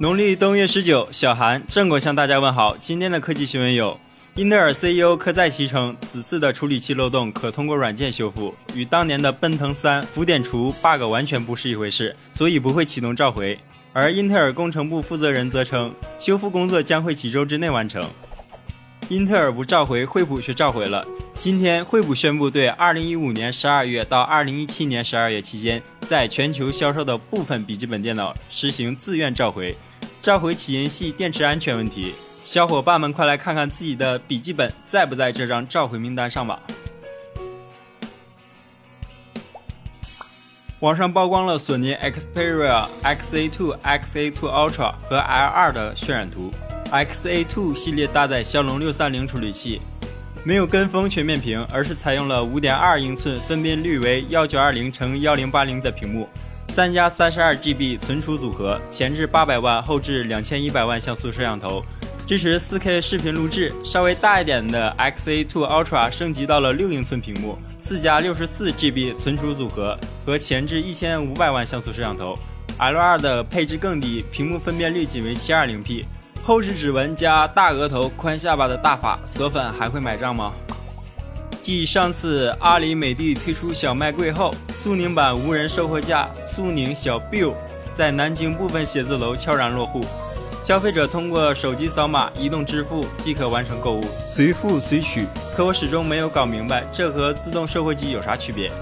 农历冬月十九，小韩正果向大家问好。今天的科技新闻有：英特尔 CEO 科再奇称，此次的处理器漏洞可通过软件修复，与当年的奔腾三浮点除 bug 完全不是一回事，所以不会启动召回。而英特尔工程部负责人则称，修复工作将会几周之内完成。英特尔不召回，惠普却召回了。今天，惠普宣布对2015年12月到2017年12月期间在全球销售的部分笔记本电脑实行自愿召回。召回起因系电池安全问题，小伙伴们快来看看自己的笔记本在不在这张召回名单上吧。网上曝光了索尼 Xperia XA2、XA2 Ultra 和 L2 的渲染图。XA2 系列搭载骁龙六三零处理器，没有跟风全面屏而是采用了五点二英寸分辨率为幺九二零乘幺零八零的屏幕。三加三十二 gb 存储组合前置八百万后置两千一百万像素摄像头。支持四 k 视频录制稍微大一点的 xa two ultra 升级到了六英寸屏幕。四加六十四 gb 存储组合和前置一千五百万像素摄像头。L 二的配置更低屏幕分辨率仅为七二零 p 后置指纹加大额头宽下巴的大法锁粉还会买账吗？继上次阿里美的推出小卖柜后苏宁版无人售货架苏宁小 bill 在南京部分写字楼悄然落户。消费者通过手机扫码移动支付即可完成购物。随付随取可我始终没有搞明白这和自动售货机有啥区别。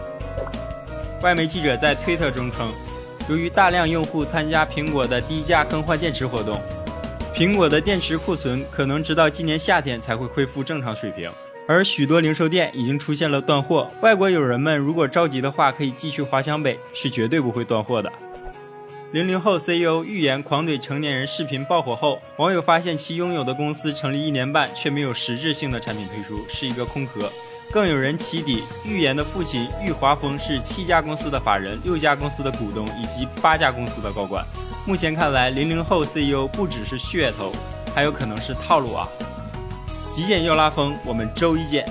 外媒记者在推特中称由于大量用户参加苹果的低价更换电池活动苹果的电池库存可能直到今年夏天才会恢复正常水平。而许多零售店已经出现了断货，外国友人们如果着急的话，可以继续滑江北，是绝对不会断货的。零零后 CEO 预言狂怼成年人视频爆火后，网友发现其拥有的公司成立一年半却没有实质性的产品推出，是一个空壳。更有人起底，预言的父亲玉华峰是七家公司的法人、六家公司的股东以及八家公司的高管。目前看来，零零后 CEO 不只是噱头，还有可能是套路啊！极简又拉风，我们周一见。